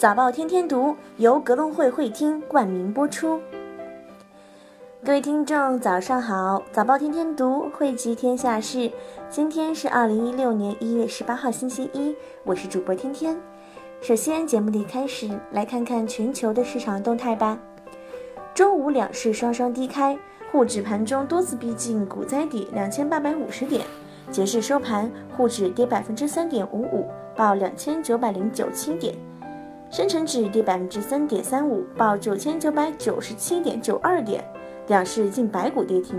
早报天天读由格隆汇会听冠名播出。各位听众，早上好！早报天天读汇集天下事，今天是二零一六年一月十八号，星期一，我是主播天天。首先，节目的开始，来看看全球的市场动态吧。周五两市双双低开，沪指盘中多次逼近股灾底两千八百五十点，截至收盘，沪指跌百分之三点五五，报两千九百零九七点。深成指跌百分之三点三五，报九千九百九十七点九二点，两市近百股跌停。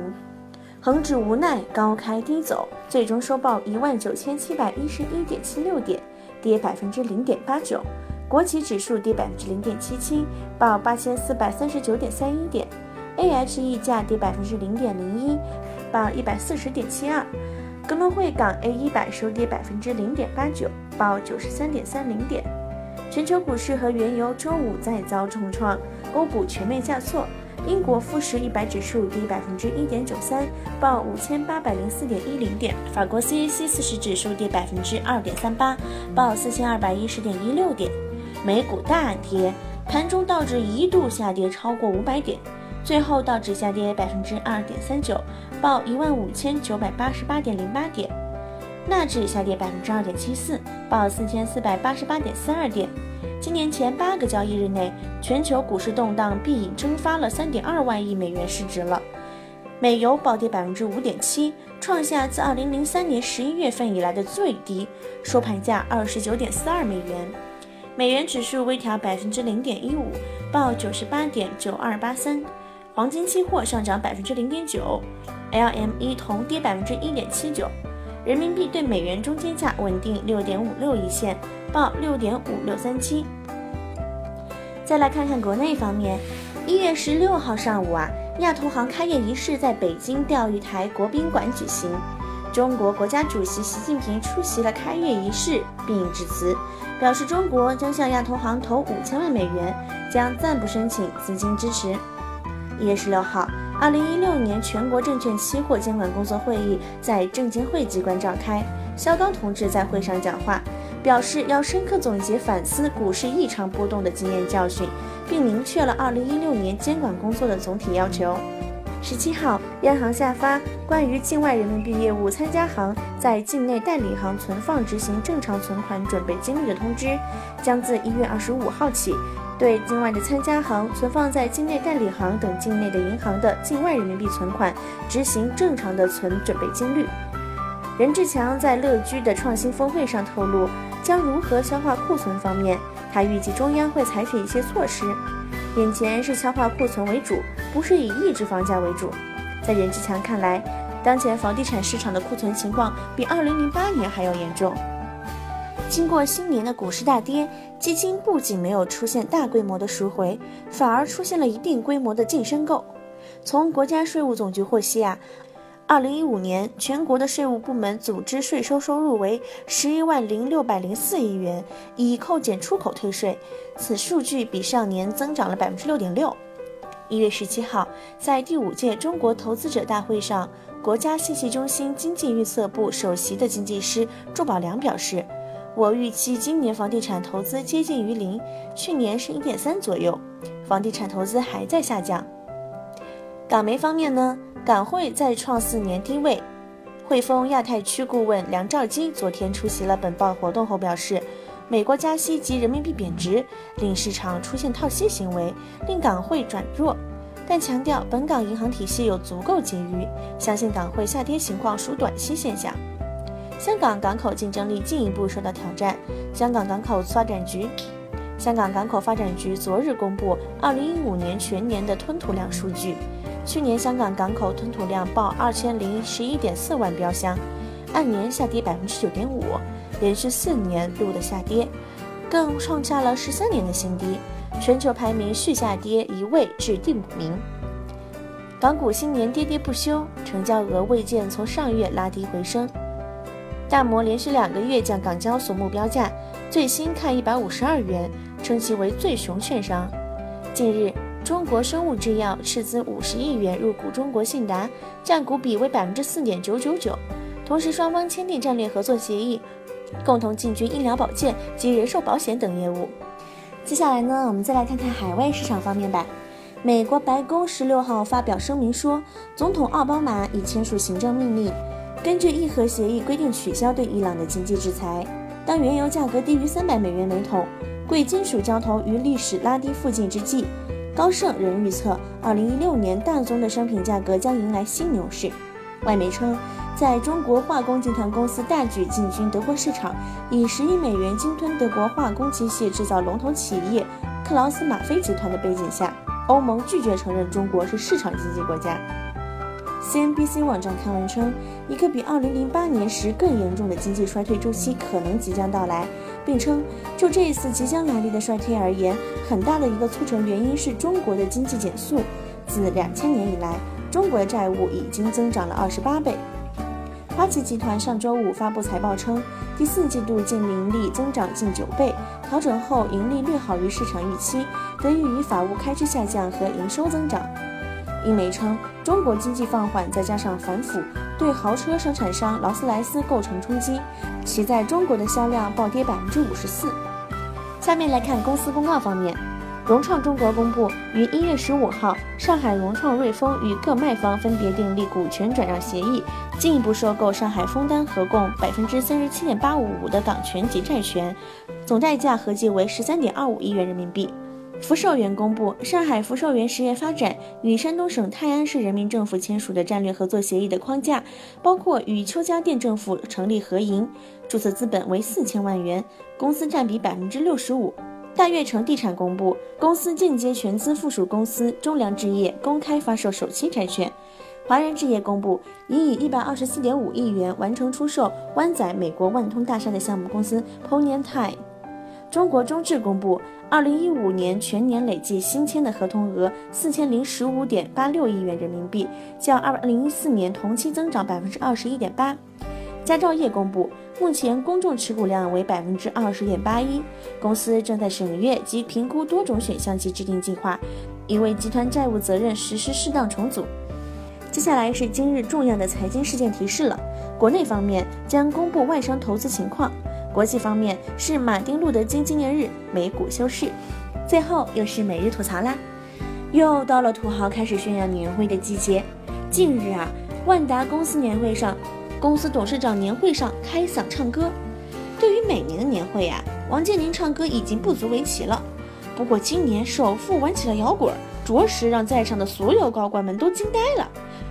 恒指无奈高开低走，最终收报一万九千七百一十一点七六点，跌百分之零点八九。国企指数跌百分之零点七七，报八千四百三十九点三一点。A H 溢价跌百分之零点零一，报一百四十点七二。格隆汇港 A 一百收跌百分之零点八九，报九十三点三零点。全球股市和原油周五再遭重创，欧股全面下挫。英国富时一百指数跌百分之一点九三，报五千八百零四点一零点。法国 CAC 四十指数跌百分之二点三八，报四千二百一十点一六点。美股大跌，盘中道指一度下跌超过五百点，最后道指下跌百分之二点三九，报一万五千九百八十八点零八点。纳指下跌百分之二点七四，报四千四百八十八点四二点。今年前八个交易日内，全球股市动荡必已蒸发了三点二万亿美元市值了。美油暴跌百分之五点七，创下自二零零三年十一月份以来的最低，收盘价二十九点四二美元。美元指数微调百分之零点一五，报九十八点九二八三。黄金期货上涨百分之零点九，LME 铜跌百分之一点七九。人民币对美元中间价稳定六点五六一线，报六点五六三七。再来看看国内方面，一月十六号上午啊，亚投行开业仪式在北京钓鱼台国宾馆举行，中国国家主席习近平出席了开业仪式并致辞，表示中国将向亚投行投五千万美元，将暂不申请资金支持。一月十六号。二零一六年全国证券期货监管工作会议在证监会机关召开，肖钢同志在会上讲话，表示要深刻总结反思股市异常波动的经验教训，并明确了二零一六年监管工作的总体要求。十七号，央行下发关于境外人民币业务参加行在境内代理行存放执行正常存款准备金率的通知，将自一月二十五号起。对境外的参加行存放在境内代理行等境内的银行的境外人民币存款，执行正常的存准备金率。任志强在乐居的创新峰会上透露，将如何消化库存方面，他预计中央会采取一些措施。眼前是消化库存为主，不是以抑制房价为主。在任志强看来，当前房地产市场的库存情况比2008年还要严重。经过新年的股市大跌，基金不仅没有出现大规模的赎回，反而出现了一定规模的净申购。从国家税务总局获悉啊，二零一五年全国的税务部门组织税收收入为十一万零六百零四亿元，已扣减出口退税，此数据比上年增长了百分之六点六。一月十七号，在第五届中国投资者大会上，国家信息中心经济预测部首席的经济师祝宝良表示。我预期今年房地产投资接近于零，去年是一点三左右，房地产投资还在下降。港媒方面呢，港汇再创四年低位。汇丰亚太区顾问梁兆基昨天出席了本报活动后表示，美国加息及人民币贬值令市场出现套息行为，令港汇转弱，但强调本港银行体系有足够结余，相信港汇下跌情况属短期现象。香港港口竞争力进一步受到挑战。香港港口发展局，香港港口发展局昨日公布二零一五年全年的吞吐量数据。去年香港港口吞吐量报二千零十一点四万标箱，按年下跌百分之九点五，连续四年录的下跌，更创下了十三年的新低，全球排名续下跌一位至第五名。港股新年跌跌不休，成交额未见从上月拉低回升。大摩连续两个月降港交所目标价，最新看一百五十二元，称其为最熊券商。近日，中国生物制药斥资五十亿元入股中国信达，占股比为百分之四点九九九。同时，双方签订战略合作协议，共同进军医疗保健及人寿保险等业务。接下来呢，我们再来看看海外市场方面吧。美国白宫十六号发表声明说，总统奥巴马已签署行政命令，根据伊核协议规定取消对伊朗的经济制裁。当原油价格低于三百美元每桶，贵金属交投于历史拉低附近之际，高盛仍预测，二零一六年大宗的商品价格将迎来新牛市。外媒称，在中国化工集团公司大举进军德国市场，以十亿美元鲸吞德国化工机械制造龙头企业克劳斯马菲集团的背景下，欧盟拒绝承认中国是市场经济国家。CNBC 网站刊文称，一个比2008年时更严重的经济衰退周期可能即将到来，并称，就这一次即将来临的衰退而言，很大的一个促成原因是中国的经济减速。自2000年以来，中国的债务已经增长了二十八倍。花旗集团上周五发布财报称，第四季度净盈利增长近九倍，调整后盈利略好于市场预期，得益于法务开支下降和营收增长。英媒称，中国经济放缓再加上反腐，对豪车生产商劳斯莱斯构成冲击，其在中国的销量暴跌百分之五十四。下面来看公司公告方面。融创中国公布，于一月十五号，上海融创瑞丰与各卖方分别订立股权转让协议，进一步收购上海丰丹合共百分之三十七点八五五的港权及债权，总代价合计为十三点二五亿元人民币。福寿园公布，上海福寿园实业发展与山东省泰安市人民政府签署的战略合作协议的框架，包括与邱家店政府成立合营，注册资本为四千万元，公司占比百分之六十五。大悦城地产公布，公司间接全资附属公司中粮置业公开发售首期债券。华人置业公布，已以一百二十四点五亿元完成出售湾仔美国万通大厦的项目公司 PONYAN Time。中国中智公布，二零一五年全年累计新签的合同额四千零十五点八六亿元人民币，较二零一四年同期增长百分之二十一点八。佳兆业公布，目前公众持股量为百分之二十点八一，公司正在审阅及评估多种选项及制定计划，以为集团债务责任实施适当重组。接下来是今日重要的财经事件提示了。国内方面将公布外商投资情况，国际方面是马丁路德金纪念日，美股休市。最后又是每日吐槽啦，又到了土豪开始炫耀年会的季节。近日啊，万达公司年会上。公司董事长年会上开嗓唱歌，对于每年的年会呀，王健林唱歌已经不足为奇了。不过今年首富玩起了摇滚，着实让在场的所有高管们都惊呆了，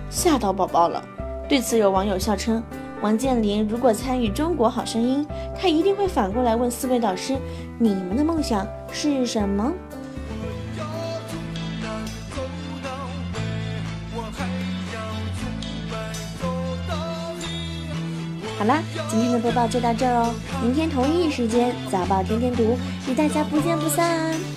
吓到宝宝了。对此，有网友笑称，王健林如果参与《中国好声音》，他一定会反过来问四位导师：“你们的梦想是什么？”好啦，今天的播报就到这儿哦。明天同一时间，早报天天读，与大家不见不散。